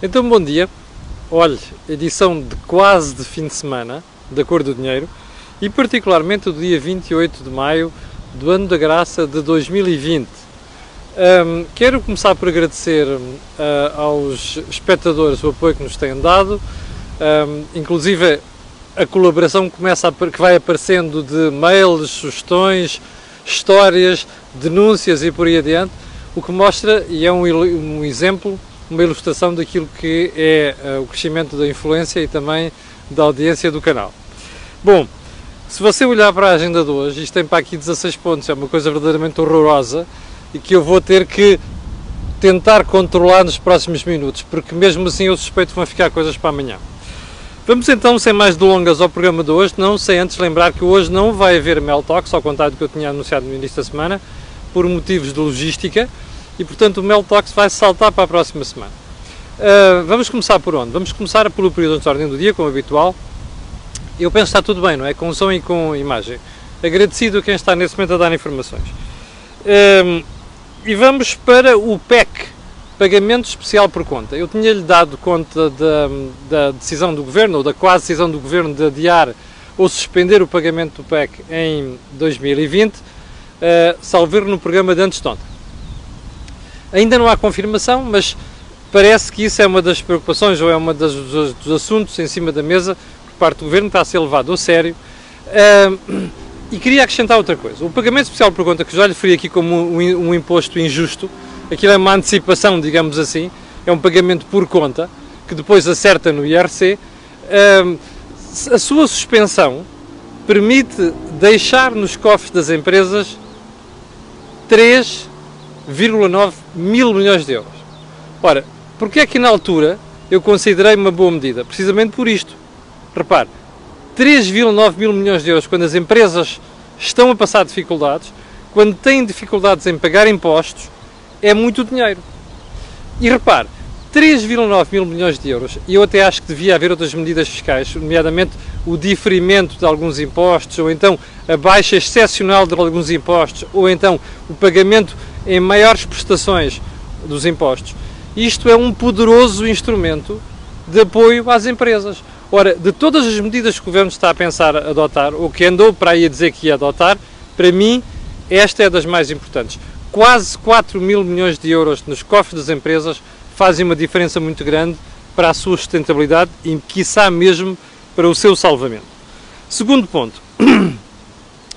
Então, bom dia. Olhe, edição de quase de fim de semana da Cor do Dinheiro e particularmente do dia 28 de maio do ano da graça de 2020. Um, quero começar por agradecer uh, aos espectadores o apoio que nos têm dado, um, inclusive a colaboração que, começa a, que vai aparecendo de mails, sugestões, histórias, denúncias e por aí adiante, o que mostra e é um, um exemplo uma ilustração daquilo que é uh, o crescimento da influência e também da audiência do canal. Bom, se você olhar para a agenda de hoje, isto tem para aqui 16 pontos, é uma coisa verdadeiramente horrorosa e que eu vou ter que tentar controlar nos próximos minutos, porque mesmo assim eu suspeito que vão ficar coisas para amanhã. Vamos então, sem mais delongas, ao programa de hoje, não sem antes lembrar que hoje não vai haver Mel Talks, ao contrário do que eu tinha anunciado no início da semana, por motivos de logística, e portanto o Mel Talks vai saltar para a próxima semana. Uh, vamos começar por onde? Vamos começar pelo período de ordem do dia, como habitual. Eu penso que está tudo bem, não é? Com som e com imagem. Agradecido a quem está nesse momento a dar informações. E vamos para o PEC, Pagamento Especial por Conta. Eu tinha-lhe dado conta da, da, decisão do Governo, ou da quase decisão do Governo de adiar ou suspender o pagamento do PEC em 2020, uh, salvo no programa de antes de ontem. Ainda não há confirmação, mas parece que isso é uma das preocupações ou é um dos, dos, assuntos em cima da mesa por parte do Governo, está a ser levado a sério. Uh, e queria acrescentar outra coisa. O pagamento especial por conta, que já lhe referi aqui como um, um, imposto injusto, aquilo é uma antecipação, digamos assim, é um pagamento por conta, que depois acerta no IRC. Uh, a sua suspensão permite deixar nos cofres das empresas 3 1,9 mil milhões de euros. Ora, porque é que na altura eu considerei uma boa medida? Precisamente por isto. Repare, 3,9 mil milhões de euros quando as empresas estão a passar dificuldades, quando têm dificuldades em pagar impostos, é muito dinheiro. E repare, 3,9 mil milhões de euros, e eu até acho que devia haver outras medidas fiscais, nomeadamente o diferimento de alguns impostos, ou então a baixa excepcional de alguns impostos, ou então o pagamento em maiores prestações dos impostos. Isto é um poderoso instrumento de apoio às empresas. Ora, de todas as medidas que o Governo está a pensar adotar, ou que andou para aí a dizer que ia adotar, para mim, esta é das mais importantes. Quase 4 mil milhões de euros nos cofres das empresas fazem uma diferença muito grande para a sua sustentabilidade e, quiçá, mesmo para o seu salvamento. Segundo ponto,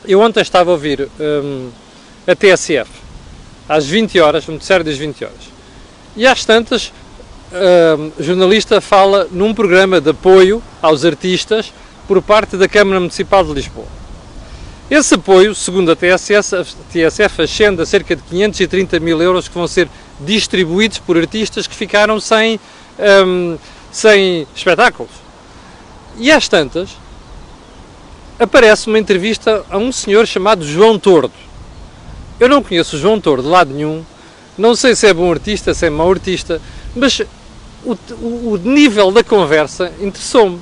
eu ontem estava a ouvir hum, a TSF, às 20 horas, no noticiário das 20 horas. E às tantas, o jornalista fala num programa de apoio aos artistas por parte da Câmara Municipal de Lisboa. Esse apoio, segundo a TSF, a TSF ascende a cerca de 530 mil euros que vão ser distribuídos por artistas que ficaram sem, hum, sem espetáculos. E às tantas, aparece uma entrevista a um senhor chamado João Tordo. Eu não conheço o João Tordo de lado nenhum, não sei se é bom artista, se é mau artista, mas o, o, o nível da conversa interessou-me.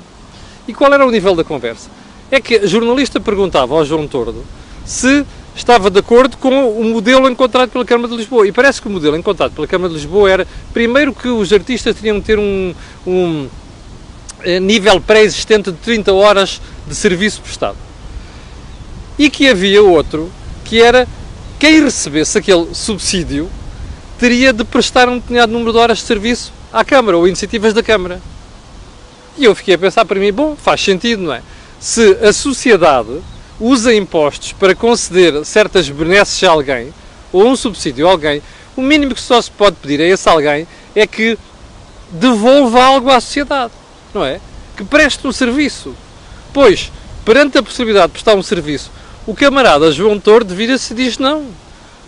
E qual era o nível da conversa? É que a jornalista perguntava ao João Tordo se estava de acordo com o modelo encontrado pela Câmara de Lisboa. E parece que o modelo encontrado pela Câmara de Lisboa era, primeiro, que os artistas teriam que ter um, um eh, nível pré-existente de 30 horas de serviço prestado. E que havia outro, que era quem recebesse aquele subsídio teria de prestar um determinado número de horas de serviço à Câmara ou iniciativas da Câmara. E eu fiquei a pensar para mim, bom, faz sentido, não é? Se a sociedade usa impostos para conceder certas benesses a alguém ou um subsídio a alguém, o mínimo que só se pode pedir a esse alguém é que devolva algo à sociedade não é? Que preste um serviço. Pois, perante a possibilidade de prestar um serviço, o camarada João Tordo vira-se e diz não.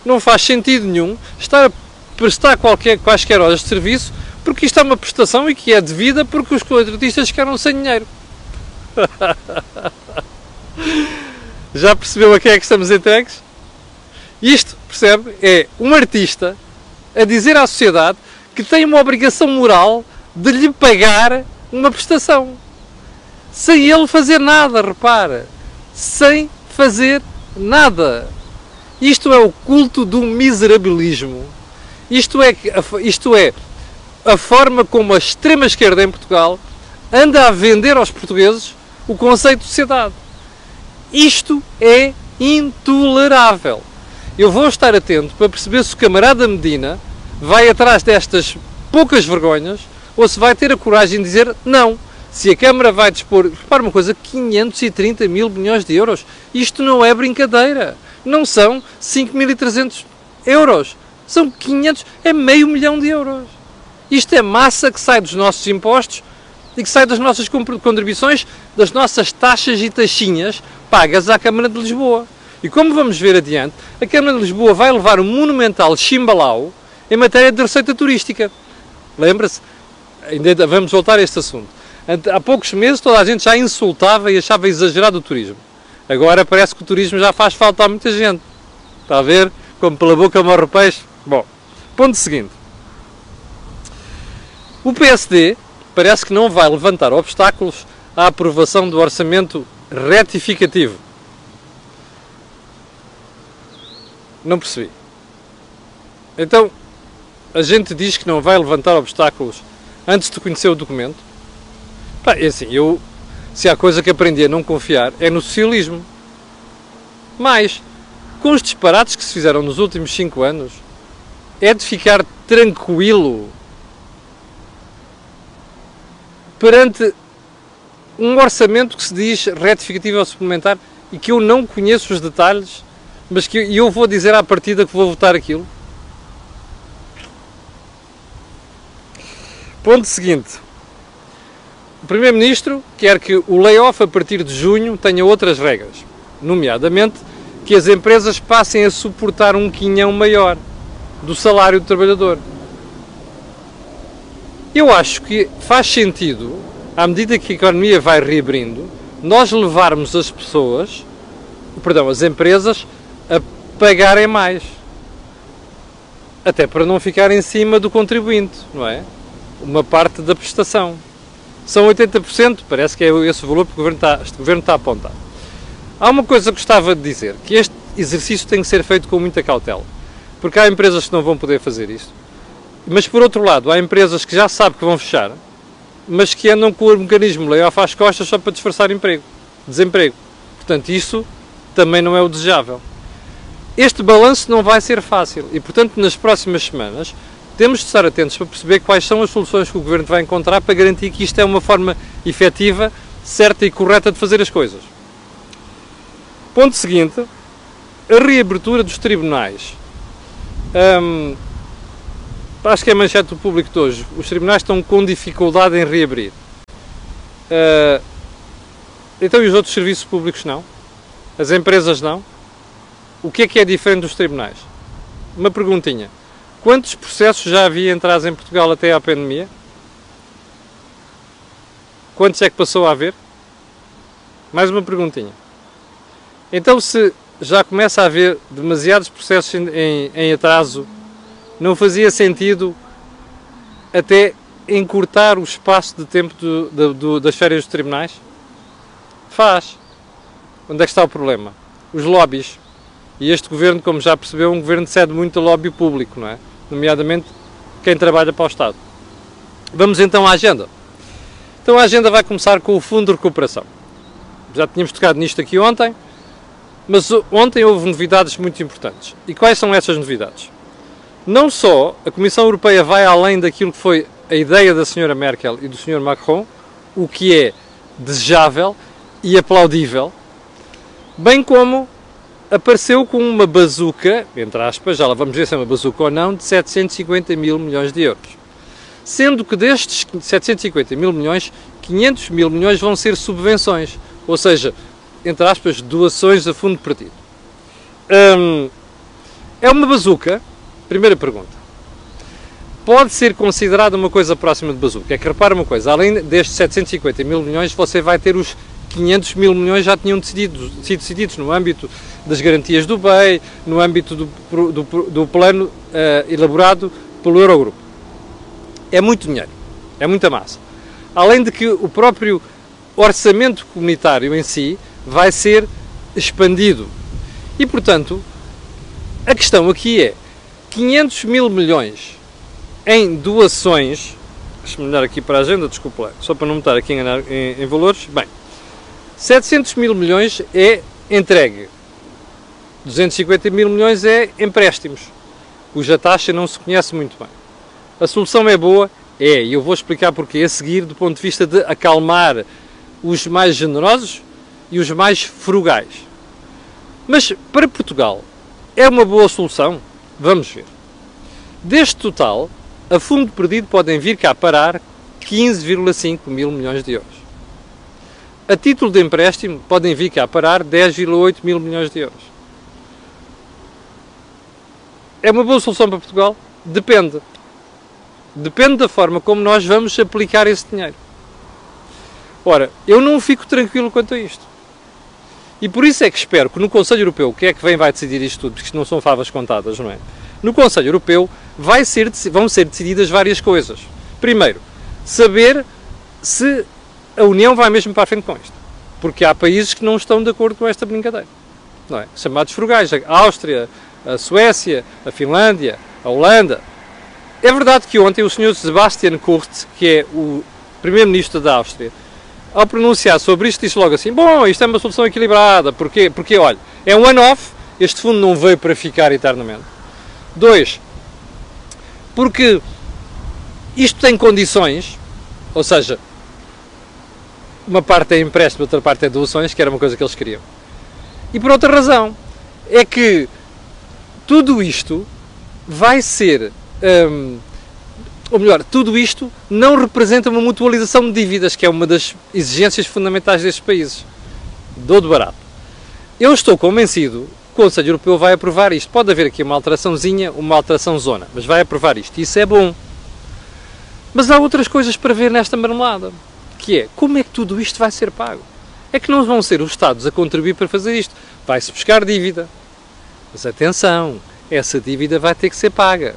Não faz sentido nenhum estar a prestar qualquer, quaisquer horas de serviço porque isto é uma prestação e que é devida porque os contratistas ficaram sem dinheiro. Já percebeu a quem é que estamos entregues? Isto, percebe, é um artista a dizer à sociedade que tem uma obrigação moral de lhe pagar uma prestação. Sem ele fazer nada, repara. Sem fazer nada. Isto é o culto do miserabilismo. Isto é, isto é a forma como a extrema-esquerda em Portugal anda a vender aos portugueses o conceito de sociedade. Isto é intolerável. Eu vou estar atento para perceber se o camarada Medina vai atrás destas poucas vergonhas ou se vai ter a coragem de dizer não. Se a Câmara vai dispor, repara uma coisa, 530 mil milhões de euros. Isto não é brincadeira. Não são 5.300 euros. São 500, é meio milhão de euros. Isto é massa que sai dos nossos impostos e que sai das nossas contribuições, das nossas taxas e taxinhas pagas à Câmara de Lisboa. E como vamos ver adiante, a Câmara de Lisboa vai levar um monumental chimbalau em matéria de receita turística. Lembra-se? Vamos voltar a este assunto. Há poucos meses toda a gente já insultava e achava exagerado o turismo. Agora parece que o turismo já faz falta a muita gente. Está a ver? Como pela boca morre o peixe. Bom, ponto seguinte. O PSD parece que não vai levantar obstáculos à aprovação do orçamento retificativo. Não percebi. Então, a gente diz que não vai levantar obstáculos antes de conhecer o documento? Pá, é assim, eu, se há coisa que aprendi a não confiar é no socialismo. Mas, com os disparates que se fizeram nos últimos cinco anos, é de ficar tranquilo perante um orçamento que se diz retificativo ou suplementar e que eu não conheço os detalhes, mas que eu vou dizer à partida que vou votar aquilo. Ponto seguinte. O Primeiro-Ministro quer que o layoff a partir de junho tenha outras regras, nomeadamente que as empresas passem a suportar um quinhão maior do salário do trabalhador. Eu acho que faz sentido, à medida que a economia vai reabrindo, nós levarmos as pessoas, perdão, as empresas, a pagarem mais. Até para não ficar em cima do contribuinte, não é? Uma parte da prestação. São 80%, parece que é esse o valor que o Governo está, este Governo está a apontar. Há uma coisa que gostava de dizer, que este exercício tem que ser feito com muita cautela, porque há empresas que não vão poder fazer isto, mas por outro lado, há empresas que já sabem que vão fechar, mas que andam com o mecanismo layoff às costas só para disfarçar emprego, desemprego. Portanto, isso também não é o desejável. Este balanço não vai ser fácil e, portanto, nas próximas semanas temos de estar atentos para perceber quais são as soluções que o Governo vai encontrar para garantir que isto é uma forma efetiva, certa e correta de fazer as coisas. Ponto seguinte, a reabertura dos tribunais. Hum, acho que é manchete do público de hoje. Os tribunais estão com dificuldade em reabrir. Uh, então e os outros serviços públicos não? As empresas não? O que é que é diferente dos tribunais? Uma perguntinha. Quantos processos já havia entrados em Portugal até à pandemia? Quantos é que passou a haver? Mais uma perguntinha. Então, se já começa a haver demasiados processos em, em, atraso, não fazia sentido até encurtar o espaço de tempo do, do, do, das férias dos tribunais? Faz. Onde é que está o problema? Os lobbies. E este governo, como já percebeu, é um governo que cede muito ao lobby público, não é? Nomeadamente quem trabalha para o Estado. Vamos então à agenda. Então a agenda vai começar com o Fundo de Recuperação. Já tínhamos tocado nisto aqui ontem, mas ontem houve novidades muito importantes. E quais são essas novidades? Não só a Comissão Europeia vai além daquilo que foi a ideia da Sra. Merkel e do Sr. Macron, o que é desejável e aplaudível, bem como apareceu com uma bazuca, entre aspas, já lá vamos ver se é uma bazuca ou não, de 750 mil milhões de euros. Sendo que destes 750 mil milhões, 500 mil milhões vão ser subvenções, ou seja, entre aspas, doações a fundo perdido. Hum, é uma bazuca? Primeira pergunta. Pode ser considerada uma coisa próxima de bazuca. É que repara uma coisa, além destes 750 mil milhões, você vai ter os 500 mil milhões já tinham decidido, sido decididos no âmbito das garantias do BEI, no âmbito do, do, do plano uh, elaborado pelo Eurogrupo. É muito dinheiro, é muita massa. Além de que o próprio orçamento comunitário em si vai ser expandido. E, portanto, a questão aqui é 500 mil milhões em doações, deixa-me olhar aqui para a agenda, desculpa só para não me estar aqui a enganar em, em valores, bem, 700 mil milhões é entregue, 250 mil milhões é empréstimos, cuja taxa não se conhece muito bem. A solução é boa? É, e eu vou explicar porque a seguir, do ponto de vista de acalmar os mais generosos e os mais frugais. Mas para Portugal, é uma boa solução? Vamos ver. Deste total, a fundo perdido podem vir cá parar 15,5 mil milhões de euros. A título de empréstimo podem vir cá parar 10,8 mil milhões de euros. É uma boa solução para Portugal? Depende. Depende da forma como nós vamos aplicar esse dinheiro. Ora, eu não fico tranquilo quanto a isto. E por isso é que espero que no Conselho Europeu, que é que vem vai decidir isto tudo, porque isto não são favas contadas, não é? No Conselho Europeu vai ser, vão ser decididas várias coisas. Primeiro, saber se a União vai mesmo para a frente com isto. Porque há países que não estão de acordo com esta brincadeira. Não é? Chamados frugais. A Áustria, a Suécia, a Finlândia, a Holanda. É verdade que ontem o Sr. Sebastian Kurz, que é o Primeiro-Ministro da Áustria, ao pronunciar sobre isto, disse logo assim: Bom, isto é uma solução equilibrada. Porquê? Porque, olha, é um one-off, este fundo não veio para ficar eternamente. Dois, porque isto tem condições, ou seja, uma parte é empréstimo, outra parte é doações, que era uma coisa que eles queriam. E por outra razão, é que tudo isto vai ser. Hum, ou melhor, tudo isto não representa uma mutualização de dívidas, que é uma das exigências fundamentais destes países. Dou de barato. Eu estou convencido que o Conselho Europeu vai aprovar isto. Pode haver aqui uma alteraçãozinha, uma alteração zona, mas vai aprovar isto. Isso é bom. Mas há outras coisas para ver nesta marmelada, que é como é que tudo isto vai ser pago. É que não vão ser os Estados a contribuir para fazer isto. Vai-se buscar dívida. Mas atenção, essa dívida vai ter que ser paga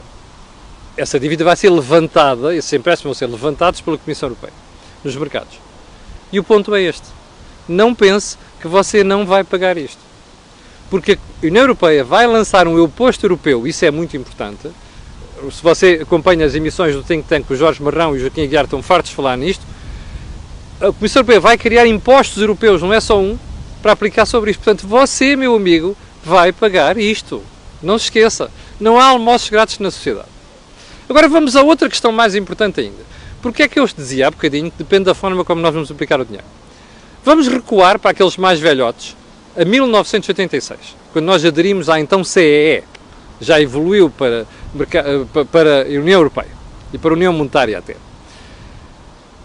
essa dívida vai ser levantada, esses empréstimos vão ser levantados pela Comissão Europeia nos mercados. E o ponto é este: não pense que você não vai pagar isto. Porque a União Europeia vai lançar um oposto europeu, isso é muito importante. Se você acompanha as emissões do Think Tank, o Jorge Marrão e o Joaquim Aguiar estão fartos de falar nisto, a Comissão Europeia vai criar impostos europeus, não é só um, para aplicar sobre isto. Portanto, você, meu amigo, vai pagar isto. Não se esqueça. Não há almoços grátis na sociedade. Agora vamos a outra questão mais importante ainda. Porque é que eu te dizia há bocadinho que depende da forma como nós vamos aplicar o dinheiro. Vamos recuar para aqueles mais velhotes a 1986, quando nós aderimos à então CEE, já evoluiu para, para a União Europeia e para a União Monetária até.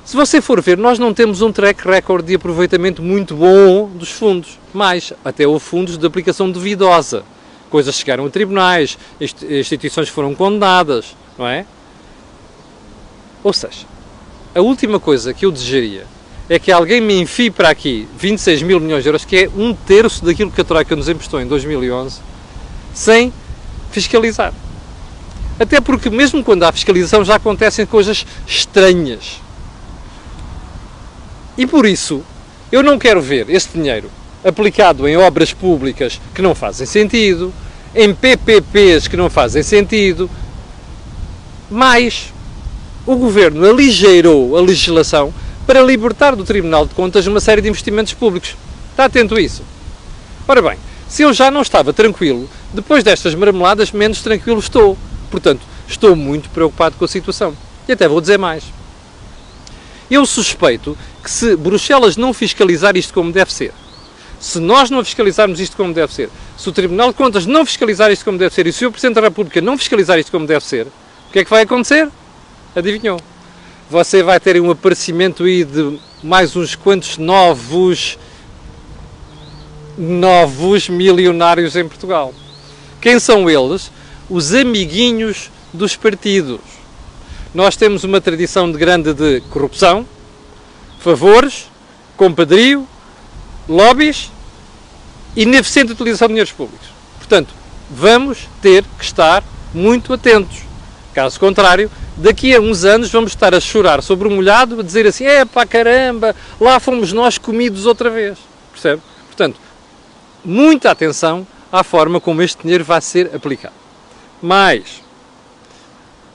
Se você for ver, nós não temos um track record de aproveitamento muito bom dos fundos, mais até houve fundos de aplicação duvidosa. Coisas chegaram a tribunais, instituições foram condenadas não é? Ou seja, a última coisa que eu desejaria é que alguém me enfie para aqui 26 mil milhões de euros, que é um terço daquilo que a Troika nos emprestou em 2011, sem fiscalizar. Até porque, mesmo quando há fiscalização, já acontecem coisas estranhas. E por isso, eu não quero ver esse dinheiro aplicado em obras públicas que não fazem sentido, em PPPs que não fazem sentido, mas o governo aligeirou a legislação para libertar do Tribunal de Contas uma série de investimentos públicos. Está atento a isso? Ora bem, se eu já não estava tranquilo, depois destas marmeladas, menos tranquilo estou. Portanto, estou muito preocupado com a situação. E até vou dizer mais. Eu suspeito que se Bruxelas não fiscalizar isto como deve ser, se nós não fiscalizarmos isto como deve ser, se o Tribunal de Contas não fiscalizar isto como deve ser e se o Presidente da República não fiscalizar isto como deve ser, o que é que vai acontecer? Adivinhou? Você vai ter um aparecimento aí de mais uns quantos novos novos milionários em Portugal. Quem são eles? Os amiguinhos dos partidos. Nós temos uma tradição de grande de corrupção, favores, compadrio, lobbies e ineficiente utilização de dinheiros públicos. Portanto, vamos ter que estar muito atentos. Caso contrário, daqui a uns anos vamos estar a chorar sobre o molhado, a dizer assim: é pá, caramba, lá fomos nós comidos outra vez. Percebe? Portanto, muita atenção à forma como este dinheiro vai ser aplicado. Mais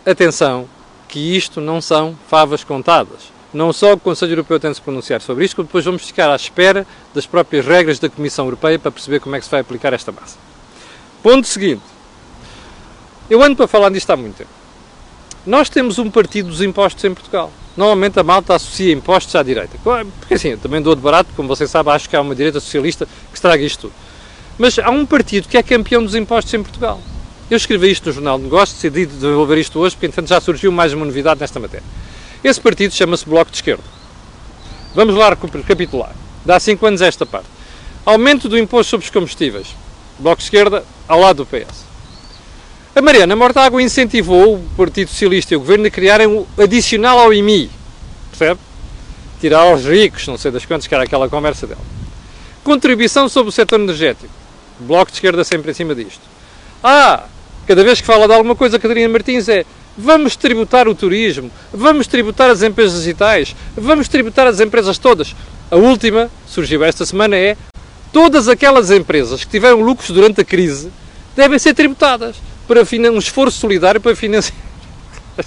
atenção que isto não são favas contadas. Não só o Conselho Europeu tem de se pronunciar sobre isto, como depois vamos ficar à espera das próprias regras da Comissão Europeia para perceber como é que se vai aplicar esta massa. Ponto seguinte. Eu ando para falar disto há muito tempo. Nós temos um partido dos impostos em Portugal. Normalmente a malta associa impostos à direita. Porque assim, eu também dou de barato, como você sabe, acho que há uma direita socialista que estraga isto tudo. Mas há um partido que é campeão dos impostos em Portugal. Eu escrevi isto no Jornal de Negócios, decidi desenvolver isto hoje, porque entretanto já surgiu mais uma novidade nesta matéria. Esse partido chama-se Bloco de Esquerda. Vamos lá recapitular. Dá 5 anos esta parte. Aumento do imposto sobre os combustíveis. Bloco de Esquerda ao lado do PS. A Mariana Mortágua incentivou o Partido Socialista e o Governo a criarem o adicional ao IMI. Percebe? Tirar aos ricos, não sei das quantas, que era aquela conversa dela. Contribuição sobre o setor energético. Bloco de Esquerda sempre em cima disto. Ah, cada vez que fala de alguma coisa, Catarina Martins é vamos tributar o turismo, vamos tributar as empresas digitais, vamos tributar as empresas todas. A última, surgiu esta semana, é todas aquelas empresas que tiveram lucros durante a crise devem ser tributadas para um esforço solidário para financiar.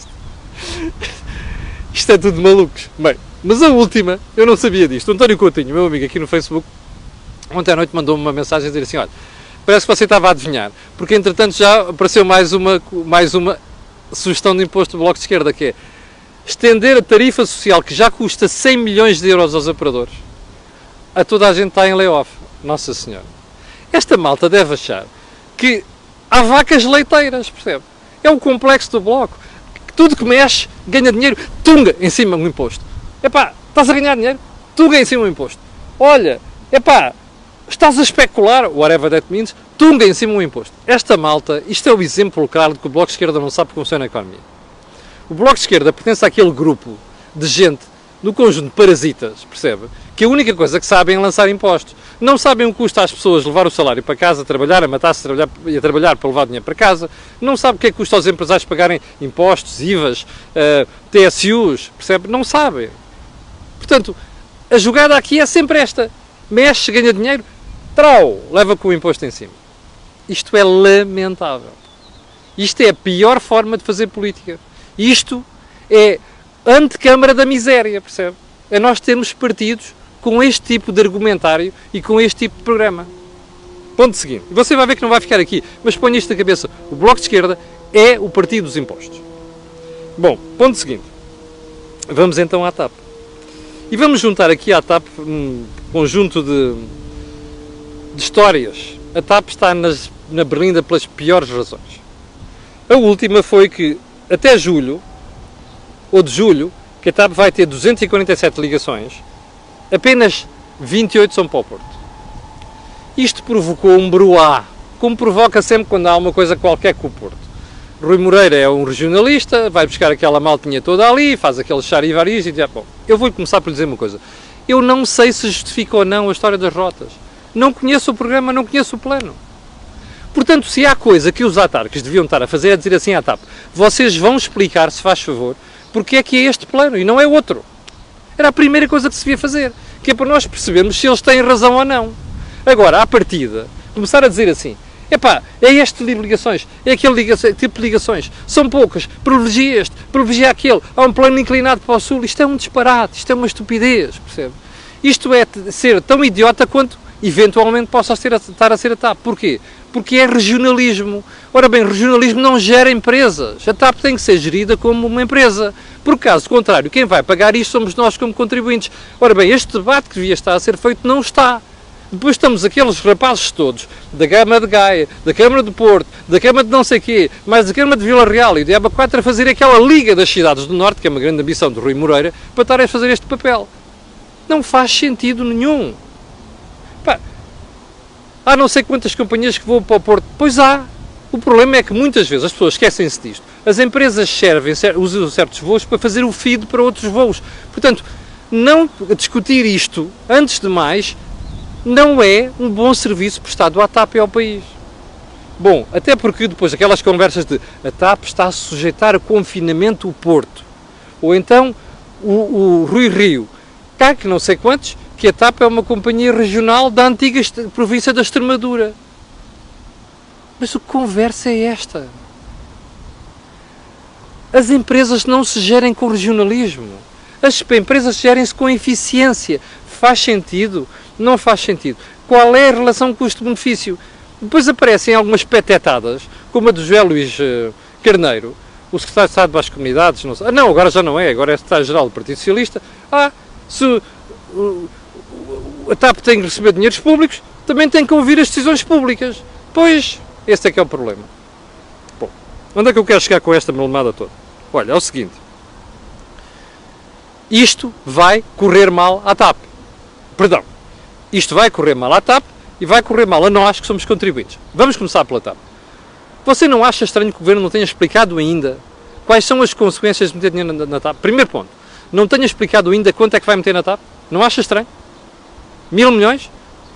Isto é tudo malucos. Bem, mas a última, eu não sabia disto. O António Coutinho, meu amigo aqui no Facebook, ontem à noite mandou-me uma mensagem a dizer assim: olha, parece que você estava a adivinhar, porque entretanto já apareceu mais uma, mais uma sugestão de imposto do Bloco de Esquerda, que é estender a tarifa social que já custa 100 milhões de euros aos operadores a toda a gente está em layoff. Nossa Senhora. Esta malta deve achar que há vacas leiteiras, percebe? É o complexo do bloco. Tudo que mexe ganha dinheiro, tunga em cima do imposto. Epá, estás a ganhar dinheiro? Tunga em cima do imposto. Olha, epá, estás a especular, whatever that means, tunga em cima do imposto. Esta malta, isto é o exemplo claro de que o Bloco de Esquerda não sabe como funciona a economia. O Bloco de Esquerda pertence àquele grupo de gente, no conjunto de parasitas, percebe? Que a única coisa que sabem é lançar impostos não sabem o que custa às pessoas levar o salário para casa, trabalhar, a matar-se trabalhar, e a trabalhar para levar dinheiro para casa, não sabem o que é que custa aos empresários pagarem impostos, IVAs, uh, eh, TSUs, percebe? Não sabem. Portanto, a jogada aqui é sempre esta. Mexe, ganha dinheiro, trau, leva com o imposto em cima. Isto é lamentável. Isto é a pior forma de fazer política. Isto é antecâmara da miséria, percebe? É nós termos partidos com este tipo de argumentário e com este tipo de programa. Ponto seguinte. Você vai ver que não vai ficar aqui, mas ponha isto na cabeça. O Bloco de Esquerda é o partido dos impostos. Bom, ponto seguinte. Vamos então à TAP. E vamos juntar aqui à TAP um conjunto de, de histórias. A TAP está nas, na berlinda pelas piores razões. A última foi que até julho, ou de julho, que a TAP vai ter 247 ligações apenas 28 são para o Porto. Isto provocou um bruá, como provoca sempre quando há uma coisa qualquer com o Porto. Rui Moreira é um regionalista, vai buscar aquela maltinha toda ali, faz aqueles charivaris e diz, bom, eu vou começar por dizer uma coisa. Eu não sei se justifica ou não a história das rotas. Não conheço o programa, não conheço o plano. Portanto, se há coisa que os autarcas deviam estar a fazer é dizer assim à TAP, vocês vão explicar, se faz favor, porque é que é este plano e não é outro. Era a primeira coisa que se devia fazer, que é para nós percebermos se eles têm razão ou não. Agora, à partida, começar a dizer assim, epá, é este tipo de ligações, é aquele tipo de ligações, são poucas, privilegia este, privilegia aquele, há um plano inclinado para o sul, isto é um disparate, isto é uma estupidez, percebe? Isto é ser tão idiota quanto eventualmente possa ser, estar a ser a TAP. Porquê? Porque é regionalismo. Ora bem, regionalismo não gera empresas. A TAP tem que ser gerida como uma empresa. Por caso contrário, quem vai pagar isto somos nós como contribuintes. Ora bem, este debate que devia estar a ser feito não está. Depois estamos aqueles rapazes todos, da Câmara de Gaia, da Câmara de Porto, da Câmara de não sei quê, mais da Câmara de Vila Real e do EBA 4 a fazer aquela liga das cidades do Norte, que é uma grande ambição do Rui Moreira, para estarem a fazer este papel. Não faz sentido nenhum. Pá, há não sei quantas companhias que vão para o Porto. Pois há. O problema é que muitas vezes as pessoas esquecem-se disto. As empresas servem, usam certos voos para fazer o feed para outros voos. Portanto, não discutir isto, antes de mais, não é um bom serviço prestado à TAP e ao país. Bom, até porque depois aquelas conversas de a TAP está a sujeitar a confinamento o Porto, ou então o, o Rui Rio, cá que não sei quantos, que a TAP é uma companhia regional da antiga província da Extremadura. Mas a conversa é esta. as empresas não se gerem com regionalismo. As empresas gerem-se com eficiência. Faz sentido? Não faz sentido. Qual é a relação custo-benefício? Depois aparecem algumas petetadas, como a do José Luís eh, Carneiro, o secretário de Estado para as Comunidades. Não, sei. Ah, não, agora já não é, agora é secretário-geral do Partido Socialista. Ah, se a TAP tem que receber dinheiros públicos, também tem que ouvir as decisões públicas. Pois, esse é que é o problema. Bom, onde é que eu quero chegar com esta malemada toda? Olha, é o seguinte. Isto vai correr mal à TAP. Perdão. Isto vai correr mal à TAP e vai correr mal a nós que somos contribuintes. Vamos começar pela TAP. Você não acha estranho que o Governo não tenha explicado ainda quais são as consequências de meter dinheiro na, na TAP? Primeiro ponto. Não tenha explicado ainda quanto é que vai meter na TAP? Não acha estranho? Mil milhões?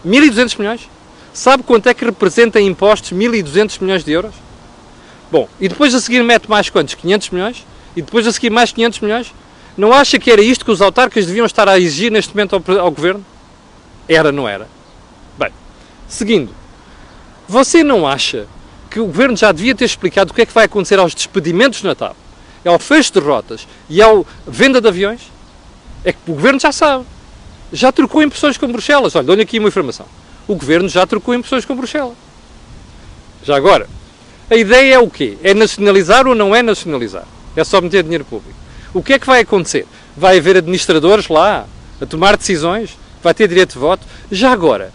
Mil e duzentos milhões? Sabe quanto é que representa em impostos mil e duzentos milhões de euros? Bom, e depois a seguir mete mais quantos? 500 milhões? E depois a seguir mais 500 milhões? Não acha que era isto que os autarcas deviam estar a exigir neste momento ao, ao Governo? Era, não era? Bem, seguindo, você não acha que o Governo já devia ter explicado o que é que vai acontecer aos despedimentos na TAP, ao fecho de rotas e ao venda de aviões? É que o Governo já sabe. Já trocou impressões com Bruxelas. Olha, dou-lhe aqui uma informação. O Governo já trocou impressões com Bruxelas. Já agora, a ideia é o quê? É nacionalizar ou não é nacionalizar? É só meter dinheiro público. O que é que vai acontecer? Vai haver administradores lá a tomar decisões? Vai ter direito de voto? Já agora,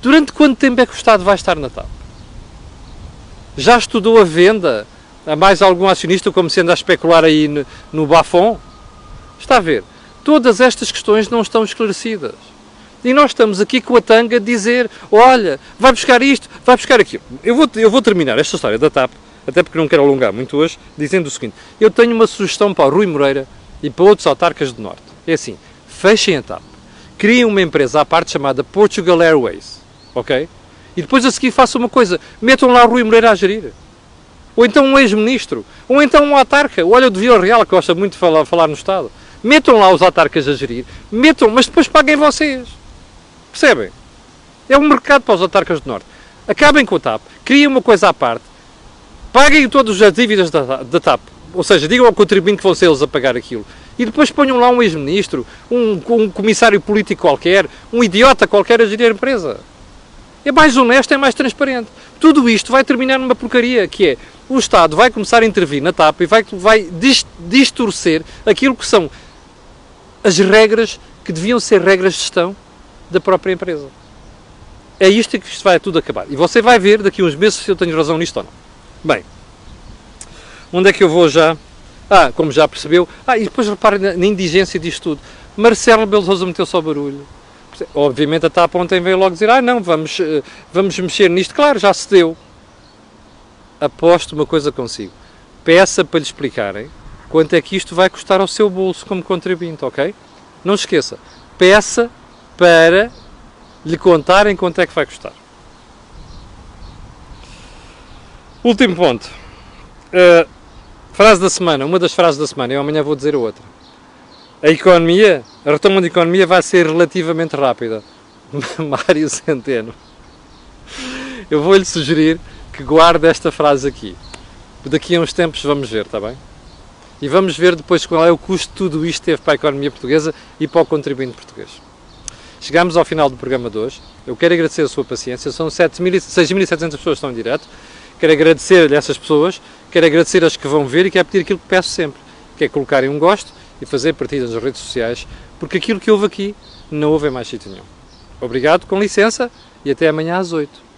durante quanto tempo é que o Estado vai estar na TAP? Já estudou a venda a mais algum acionista como sendo a especular aí no, no Bafon? Está a ver? Todas estas questões não estão esclarecidas. E nós estamos aqui com a tanga a dizer: olha, vai buscar isto, vai buscar aquilo. Eu vou, eu vou terminar esta história da TAP, até porque não quero alongar muito hoje, dizendo o seguinte: eu tenho uma sugestão para o Rui Moreira e para outros autarcas do Norte. É assim: fechem a TAP, criem uma empresa à parte chamada Portugal Airways, ok? E depois a seguir façam uma coisa: metam lá o Rui Moreira a gerir. Ou então um ex-ministro, ou então um autarca, olha o de Vila Real, que gosta muito de falar, falar no Estado. Metam lá os autarcas a gerir, metam, mas depois paguem vocês. Percebem? É um mercado para os autarcas do Norte. Acabem com a TAP, criem uma coisa à parte, paguem todas as dívidas da, da TAP, ou seja, digam ao contribuinte que vão ser eles a pagar aquilo. E depois ponham lá um ex-ministro, um, um, comissário político qualquer, um idiota qualquer a gerir a empresa. É mais honesto, é mais transparente. Tudo isto vai terminar numa porcaria, que é o Estado vai começar a intervir na TAP e vai, vai distorcer aquilo que são as regras que deviam ser regras de gestão da própria empresa. É isto que isto vai tudo acabar. E você vai ver daqui a uns meses se eu tenho razão nisto ou não. Bem, onde é que eu vou já? Ah, como já percebeu. Ah, e depois repare na, na indigência disto tudo. Marcelo Beloso meteu só barulho. Obviamente a TAP ontem veio logo dizer, ah não, vamos, eh, vamos mexer nisto. Claro, já se deu. Aposto uma coisa consigo. Peça para lhe explicarem quanto é que isto vai custar ao seu bolso como contribuinte, ok? Não esqueça. Peça para lhe contarem quanto é que vai custar. Último ponto. Uh, frase da semana. Uma das frases da semana. Eu amanhã vou dizer a outra. A economia, a retoma da economia vai ser relativamente rápida. Mário Centeno. Eu vou-lhe sugerir que guarde esta frase aqui. Daqui a uns tempos vamos ver, está bem? E vamos ver depois qual é o custo de tudo isto teve para a economia portuguesa e para o contribuinte português. Chegamos ao final do programa de hoje. Eu quero agradecer a sua paciência. São 6.700 pessoas que estão em direto. Quero agradecer-lhe essas pessoas. Quero agradecer as que vão ver e quero pedir aquilo que peço sempre, que é colocarem um gosto e fazer partidas nas redes sociais, porque aquilo que houve aqui não houve em mais sítio nenhum. Obrigado, com licença e até amanhã às 8.